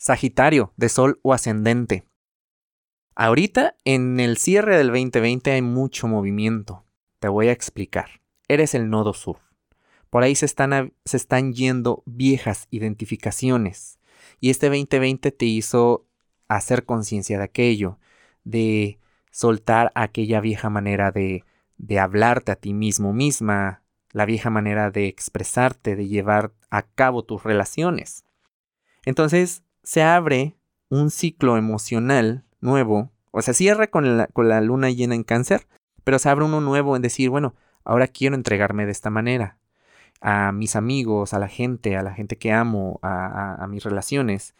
Sagitario, de Sol o ascendente. Ahorita, en el cierre del 2020 hay mucho movimiento. Te voy a explicar. Eres el nodo sur. Por ahí se están, se están yendo viejas identificaciones. Y este 2020 te hizo hacer conciencia de aquello, de soltar aquella vieja manera de, de hablarte a ti mismo misma, la vieja manera de expresarte, de llevar a cabo tus relaciones. Entonces se abre un ciclo emocional nuevo, o sea, cierra con la, con la luna llena en cáncer, pero se abre uno nuevo en decir, bueno, ahora quiero entregarme de esta manera a mis amigos, a la gente, a la gente que amo, a, a mis relaciones.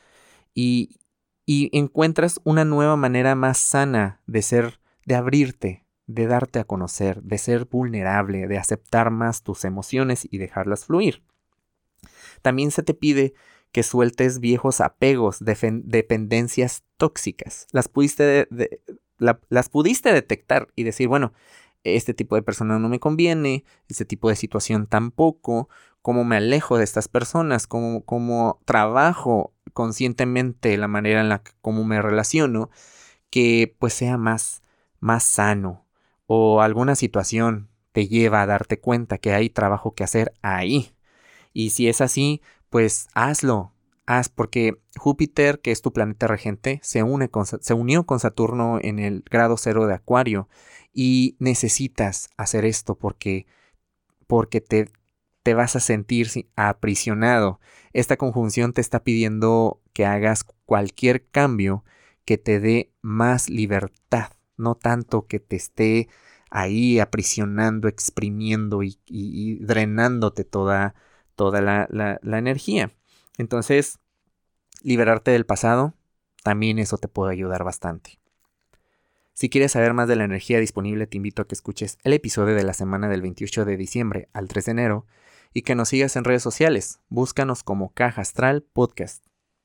Y, y encuentras una nueva manera más sana de ser, de abrirte, de darte a conocer, de ser vulnerable, de aceptar más tus emociones y dejarlas fluir. También se te pide que sueltes viejos apegos, dependencias tóxicas. Las pudiste, las pudiste detectar y decir, bueno, este tipo de persona no me conviene, este tipo de situación tampoco, cómo me alejo de estas personas, cómo, trabajo conscientemente la manera en la que cómo me relaciono, que pues sea más, más sano o alguna situación te lleva a darte cuenta que hay trabajo que hacer ahí. Y si es así, pues hazlo, haz, porque Júpiter, que es tu planeta regente, se, une con, se unió con Saturno en el grado cero de Acuario y necesitas hacer esto porque, porque te, te vas a sentir aprisionado. Esta conjunción te está pidiendo que hagas cualquier cambio que te dé más libertad, no tanto que te esté ahí aprisionando, exprimiendo y, drenándote toda, toda la, la energía. Entonces, liberarte del pasado, también eso te puede ayudar bastante. Si quieres saber más de la energía disponible, te invito a que escuches el episodio de la semana del 28 de diciembre al 3 de enero y que nos sigas en redes sociales. Búscanos como Caja Astral Podcast.